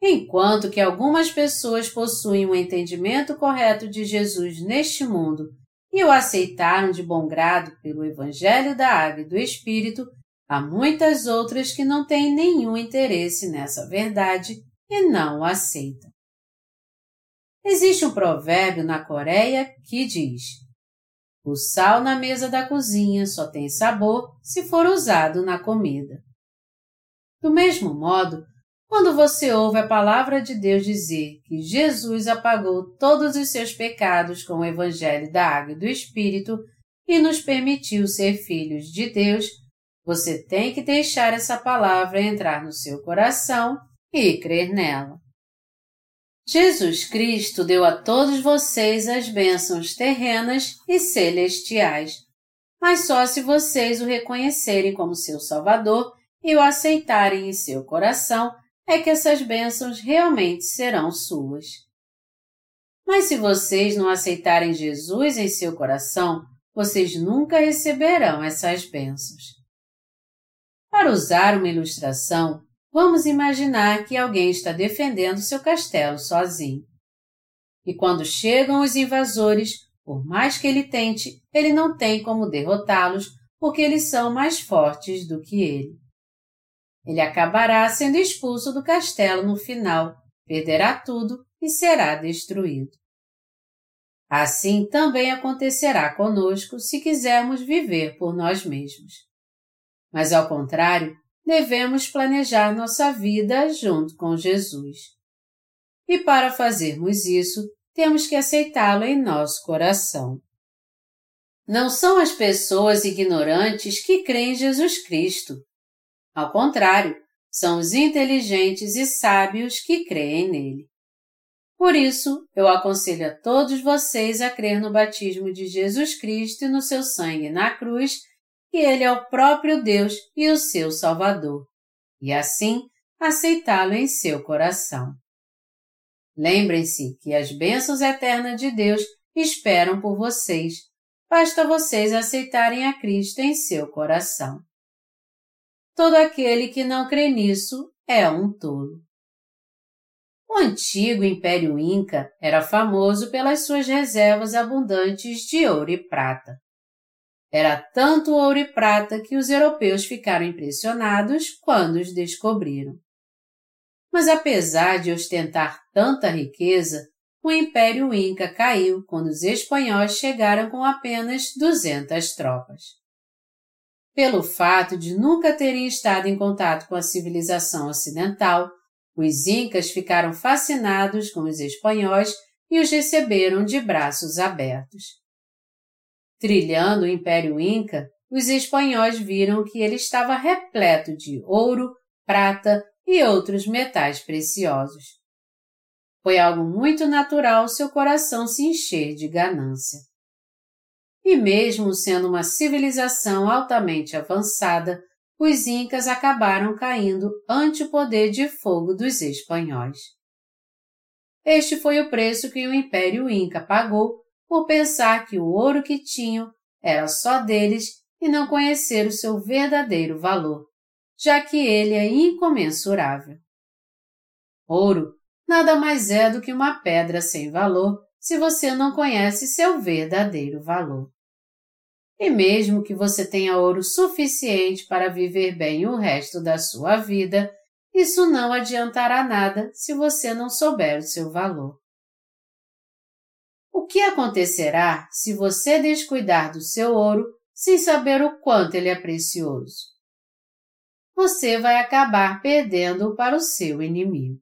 Enquanto que algumas pessoas possuem um entendimento correto de Jesus neste mundo e o aceitaram de bom grado pelo Evangelho da Água e do Espírito, há muitas outras que não têm nenhum interesse nessa verdade e não o aceitam. Existe um provérbio na Coreia que diz: o sal na mesa da cozinha só tem sabor se for usado na comida. Do mesmo modo, quando você ouve a palavra de Deus dizer que Jesus apagou todos os seus pecados com o Evangelho da Água e do Espírito e nos permitiu ser filhos de Deus, você tem que deixar essa palavra entrar no seu coração e crer nela. Jesus Cristo deu a todos vocês as bênçãos terrenas e celestiais, mas só se vocês o reconhecerem como seu Salvador e o aceitarem em seu coração é que essas bênçãos realmente serão suas. Mas se vocês não aceitarem Jesus em seu coração, vocês nunca receberão essas bênçãos. Para usar uma ilustração, Vamos imaginar que alguém está defendendo seu castelo sozinho. E quando chegam os invasores, por mais que ele tente, ele não tem como derrotá-los porque eles são mais fortes do que ele. Ele acabará sendo expulso do castelo no final, perderá tudo e será destruído. Assim também acontecerá conosco se quisermos viver por nós mesmos. Mas, ao contrário, devemos planejar nossa vida junto com Jesus. E para fazermos isso, temos que aceitá-lo em nosso coração. Não são as pessoas ignorantes que creem em Jesus Cristo. Ao contrário, são os inteligentes e sábios que creem nele. Por isso, eu aconselho a todos vocês a crer no batismo de Jesus Cristo e no seu sangue na cruz, que ele é o próprio Deus e o seu Salvador, e assim aceitá-lo em seu coração. Lembrem-se que as bênçãos eternas de Deus esperam por vocês. Basta vocês aceitarem a Cristo em seu coração. Todo aquele que não crê nisso é um tolo. O antigo Império Inca era famoso pelas suas reservas abundantes de ouro e prata. Era tanto ouro e prata que os europeus ficaram impressionados quando os descobriram. Mas apesar de ostentar tanta riqueza, o Império Inca caiu quando os espanhóis chegaram com apenas 200 tropas. Pelo fato de nunca terem estado em contato com a civilização ocidental, os incas ficaram fascinados com os espanhóis e os receberam de braços abertos. Trilhando o Império Inca, os espanhóis viram que ele estava repleto de ouro, prata e outros metais preciosos. Foi algo muito natural seu coração se encher de ganância. E mesmo sendo uma civilização altamente avançada, os incas acabaram caindo ante o poder de fogo dos espanhóis. Este foi o preço que o Império Inca pagou por pensar que o ouro que tinham era só deles e não conhecer o seu verdadeiro valor, já que ele é incomensurável. Ouro nada mais é do que uma pedra sem valor se você não conhece seu verdadeiro valor. E mesmo que você tenha ouro suficiente para viver bem o resto da sua vida, isso não adiantará nada se você não souber o seu valor. O que acontecerá se você descuidar do seu ouro sem saber o quanto ele é precioso? Você vai acabar perdendo-o para o seu inimigo.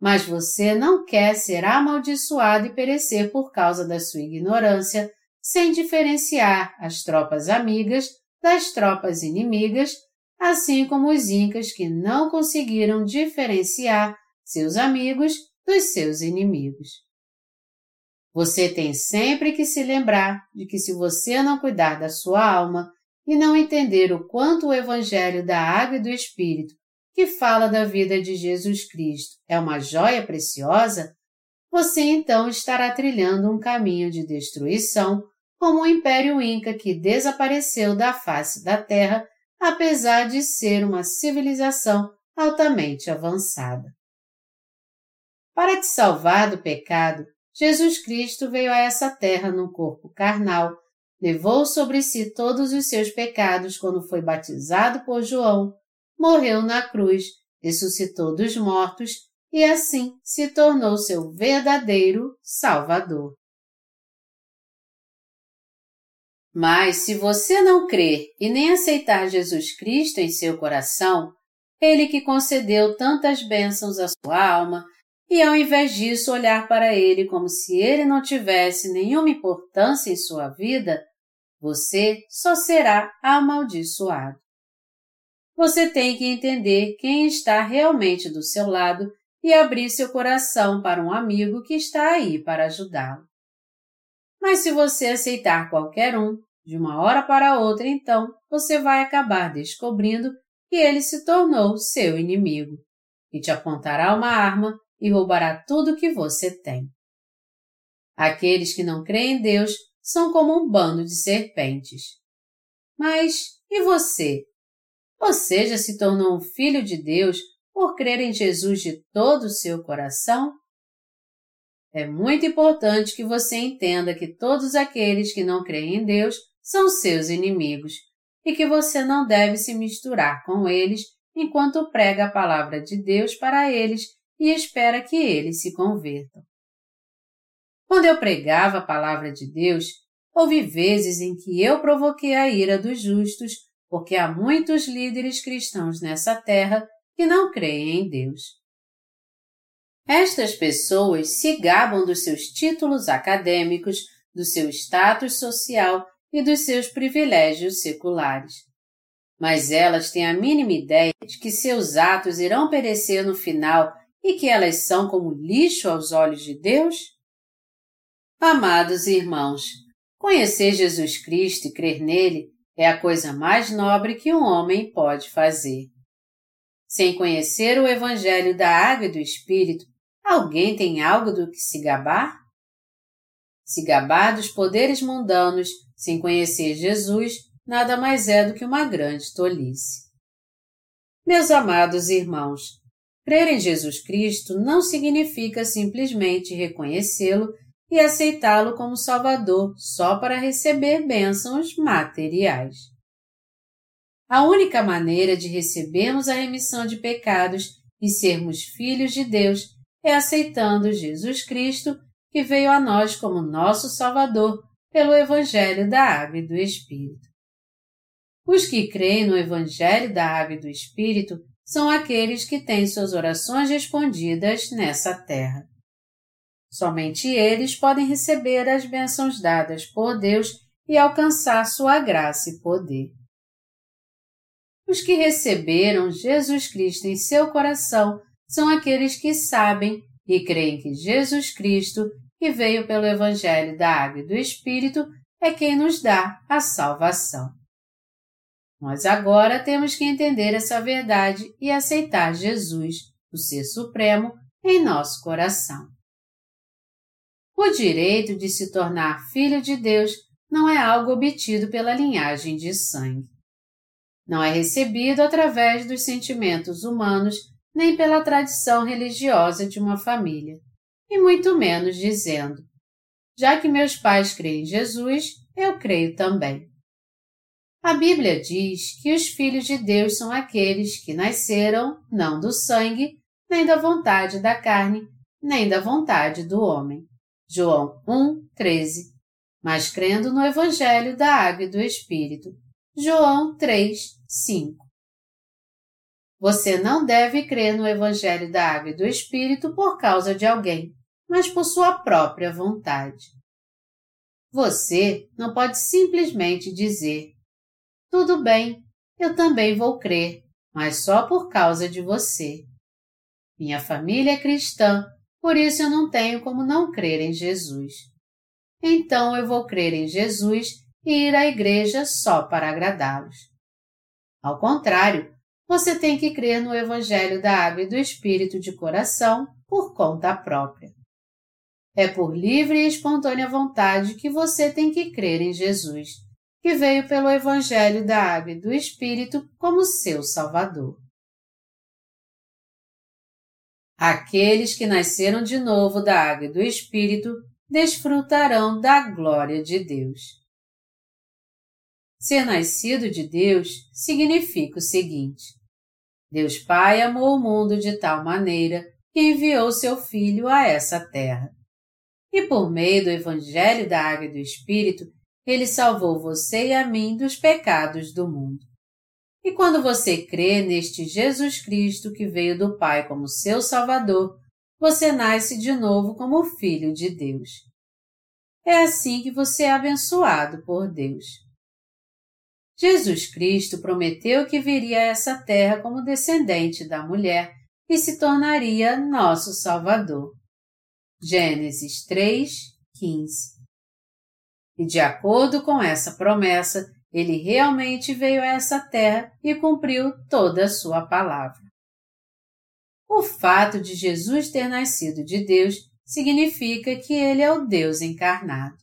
Mas você não quer ser amaldiçoado e perecer por causa da sua ignorância sem diferenciar as tropas amigas das tropas inimigas, assim como os incas que não conseguiram diferenciar seus amigos dos seus inimigos. Você tem sempre que se lembrar de que se você não cuidar da sua alma e não entender o quanto o Evangelho da Água e do Espírito, que fala da vida de Jesus Cristo, é uma joia preciosa, você então estará trilhando um caminho de destruição como o Império Inca que desapareceu da face da Terra, apesar de ser uma civilização altamente avançada. Para te salvar do pecado, Jesus Cristo veio a essa terra num corpo carnal, levou sobre si todos os seus pecados quando foi batizado por João, morreu na cruz, ressuscitou dos mortos e assim se tornou seu verdadeiro Salvador. Mas se você não crer e nem aceitar Jesus Cristo em seu coração, Ele que concedeu tantas bênçãos à sua alma, e ao invés disso olhar para Ele como se Ele não tivesse nenhuma importância em sua vida, você só será amaldiçoado. Você tem que entender quem está realmente do seu lado e abrir seu coração para um amigo que está aí para ajudá-lo. Mas se você aceitar qualquer um, de uma hora para outra, então, você vai acabar descobrindo que ele se tornou seu inimigo e te apontará uma arma e roubará tudo que você tem. Aqueles que não creem em Deus são como um bando de serpentes. Mas e você? Você já se tornou um filho de Deus por crer em Jesus de todo o seu coração? É muito importante que você entenda que todos aqueles que não creem em Deus são seus inimigos e que você não deve se misturar com eles enquanto prega a palavra de Deus para eles e espera que eles se convertam. Quando eu pregava a palavra de Deus, houve vezes em que eu provoquei a ira dos justos, porque há muitos líderes cristãos nessa terra que não creem em Deus. Estas pessoas se gabam dos seus títulos acadêmicos, do seu status social e dos seus privilégios seculares. Mas elas têm a mínima ideia de que seus atos irão perecer no final e que elas são como lixo aos olhos de Deus? Amados irmãos, conhecer Jesus Cristo e crer nele é a coisa mais nobre que um homem pode fazer. Sem conhecer o Evangelho da Água e do Espírito, alguém tem algo do que se gabar? Se gabar dos poderes mundanos sem conhecer Jesus, nada mais é do que uma grande tolice. Meus amados irmãos, crer em Jesus Cristo não significa simplesmente reconhecê-lo e aceitá-lo como Salvador só para receber bênçãos materiais. A única maneira de recebermos a remissão de pecados e sermos filhos de Deus é aceitando Jesus Cristo, que veio a nós como nosso Salvador pelo Evangelho da Água e do Espírito. Os que creem no Evangelho da Água e do Espírito são aqueles que têm suas orações respondidas nessa terra. Somente eles podem receber as bênçãos dadas por Deus e alcançar sua graça e poder. Os que receberam Jesus Cristo em seu coração são aqueles que sabem e creem que Jesus Cristo, que veio pelo Evangelho da Água e do Espírito, é quem nos dá a salvação. Nós agora temos que entender essa verdade e aceitar Jesus, o Ser Supremo, em nosso coração. O direito de se tornar filho de Deus não é algo obtido pela linhagem de sangue. Não é recebido através dos sentimentos humanos nem pela tradição religiosa de uma família, e muito menos dizendo: já que meus pais creem em Jesus, eu creio também. A Bíblia diz que os filhos de Deus são aqueles que nasceram não do sangue, nem da vontade da carne, nem da vontade do homem João 1, 13, mas crendo no Evangelho da Água e do Espírito, João 3, 5. Você não deve crer no Evangelho da Água e do Espírito por causa de alguém, mas por sua própria vontade. Você não pode simplesmente dizer: Tudo bem, eu também vou crer, mas só por causa de você. Minha família é cristã por isso eu não tenho como não crer em Jesus. Então eu vou crer em Jesus e ir à igreja só para agradá-los. Ao contrário, você tem que crer no Evangelho da Água e do Espírito de coração por conta própria. É por livre e espontânea vontade que você tem que crer em Jesus, que veio pelo Evangelho da Água e do Espírito como seu Salvador. Aqueles que nasceram de novo da água e do Espírito desfrutarão da glória de Deus. Ser nascido de Deus significa o seguinte: Deus Pai amou o mundo de tal maneira que enviou seu Filho a essa terra. E por meio do Evangelho da Água e do Espírito, ele salvou você e a mim dos pecados do mundo. E quando você crê neste Jesus Cristo que veio do Pai como seu Salvador, você nasce de novo como filho de Deus. É assim que você é abençoado por Deus. Jesus Cristo prometeu que viria a essa terra como descendente da mulher e se tornaria nosso Salvador. Gênesis 3, 15. E de acordo com essa promessa, ele realmente veio a essa terra e cumpriu toda a sua palavra. O fato de Jesus ter nascido de Deus significa que ele é o Deus encarnado.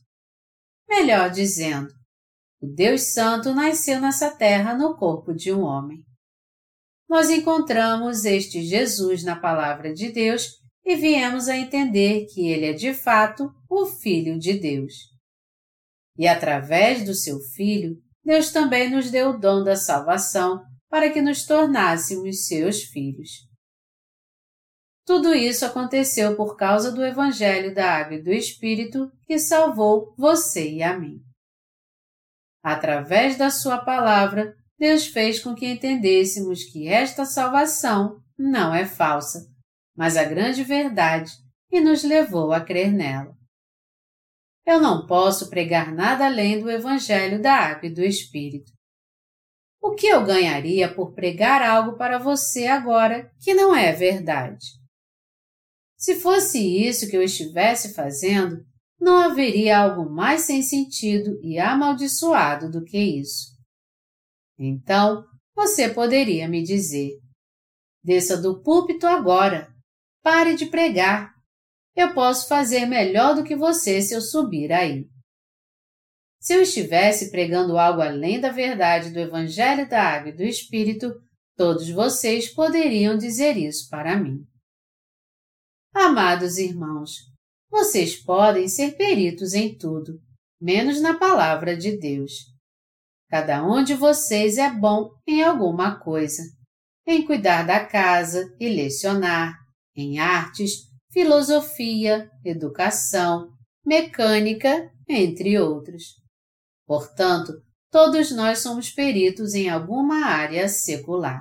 Melhor dizendo, o Deus Santo nasceu nessa terra no corpo de um homem. Nós encontramos este Jesus na palavra de Deus e viemos a entender que ele é de fato o Filho de Deus. E através do seu Filho, Deus também nos deu o dom da salvação para que nos tornássemos seus filhos. Tudo isso aconteceu por causa do Evangelho da Água e do Espírito que salvou você e a mim. Através da Sua palavra, Deus fez com que entendêssemos que esta salvação não é falsa, mas a grande verdade e nos levou a crer nela. Eu não posso pregar nada além do Evangelho da Água e do Espírito. O que eu ganharia por pregar algo para você agora que não é verdade? Se fosse isso que eu estivesse fazendo, não haveria algo mais sem sentido e amaldiçoado do que isso. Então, você poderia me dizer: desça do púlpito agora, pare de pregar, eu posso fazer melhor do que você se eu subir aí. Se eu estivesse pregando algo além da verdade do Evangelho da Água e do Espírito, todos vocês poderiam dizer isso para mim. Amados irmãos, vocês podem ser peritos em tudo, menos na palavra de Deus. Cada um de vocês é bom em alguma coisa, em cuidar da casa e lecionar, em artes, filosofia, educação, mecânica, entre outros. Portanto, todos nós somos peritos em alguma área secular.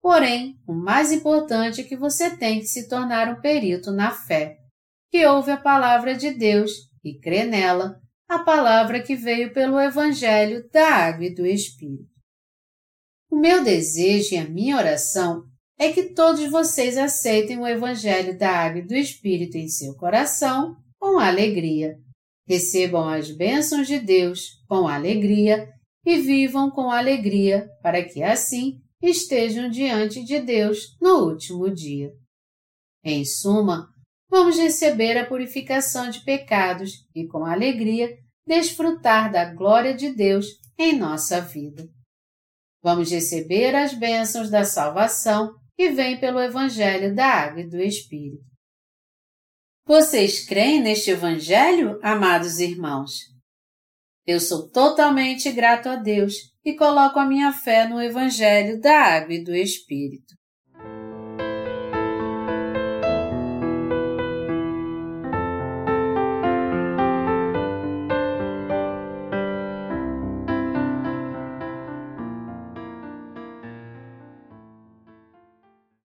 Porém, o mais importante é que você tem que se tornar um perito na fé, que ouve a palavra de Deus e crê nela, a palavra que veio pelo Evangelho da Água e do Espírito. O meu desejo e a minha oração é que todos vocês aceitem o Evangelho da Água e do Espírito em seu coração com alegria, recebam as bênçãos de Deus com alegria e vivam com alegria, para que assim estejam diante de Deus no último dia. Em suma, vamos receber a purificação de pecados e, com alegria, desfrutar da glória de Deus em nossa vida. Vamos receber as bênçãos da salvação que vem pelo Evangelho da Água e do Espírito. Vocês creem neste Evangelho, amados irmãos? Eu sou totalmente grato a Deus e coloco a minha fé no Evangelho da Água e do Espírito.